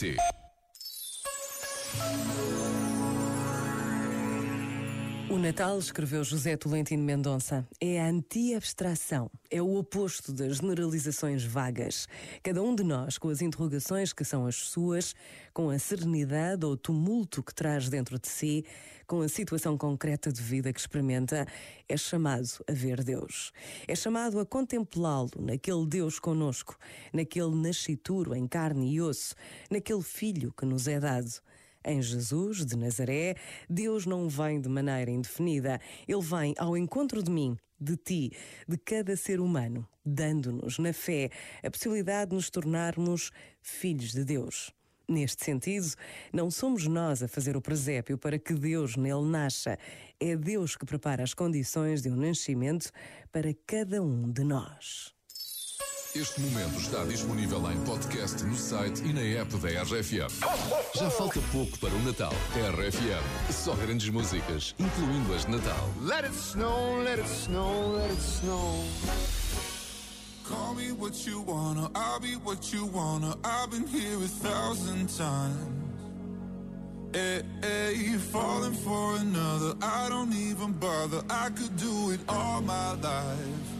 City. O Natal, escreveu José Tolentino Mendonça, é a anti-abstração, é o oposto das generalizações vagas. Cada um de nós, com as interrogações que são as suas, com a serenidade ou tumulto que traz dentro de si, com a situação concreta de vida que experimenta, é chamado a ver Deus. É chamado a contemplá-lo naquele Deus conosco, naquele nascituro em carne e osso, naquele filho que nos é dado. Em Jesus de Nazaré, Deus não vem de maneira indefinida. Ele vem ao encontro de mim, de ti, de cada ser humano, dando-nos, na fé, a possibilidade de nos tornarmos filhos de Deus. Neste sentido, não somos nós a fazer o presépio para que Deus nele nasça. É Deus que prepara as condições de um nascimento para cada um de nós. Este momento está disponível em podcast no site e na app da RFM. Já falta pouco para o Natal. RFM, só grandes músicas, incluindo as de Natal. Let it snow, let it snow, let it snow. Call me what you wanna, I'll be what you wanna. I've been here a thousand times. Hey, hey, falling for another, I don't even bother. I could do it all my life.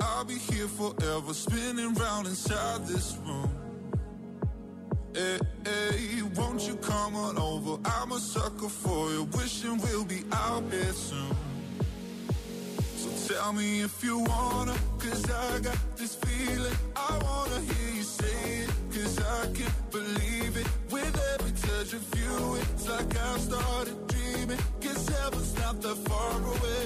I'll be here forever, spinning round inside this room. Hey, hey, won't you come on over? I'm a sucker for you, wishing we'll be out here soon. So tell me if you wanna, cause I got this feeling. I wanna hear you say it, cause I can't believe it. With every touch of you, it's like I started dreaming. Guess heaven's not that far away.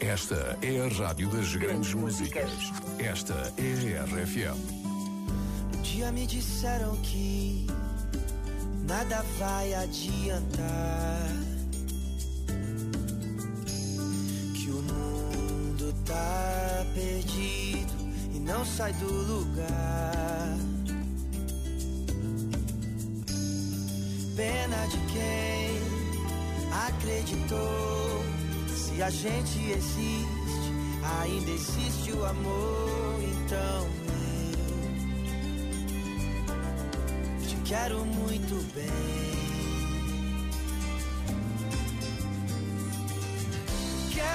Esta é a rádio das grandes músicas. Esta é a RFM. Um dia me disseram que nada vai adiantar Que o mundo tá perdido e não sai do lugar. Pena de quem acreditou. Se a gente existe, ainda existe o amor. Então eu te quero muito bem.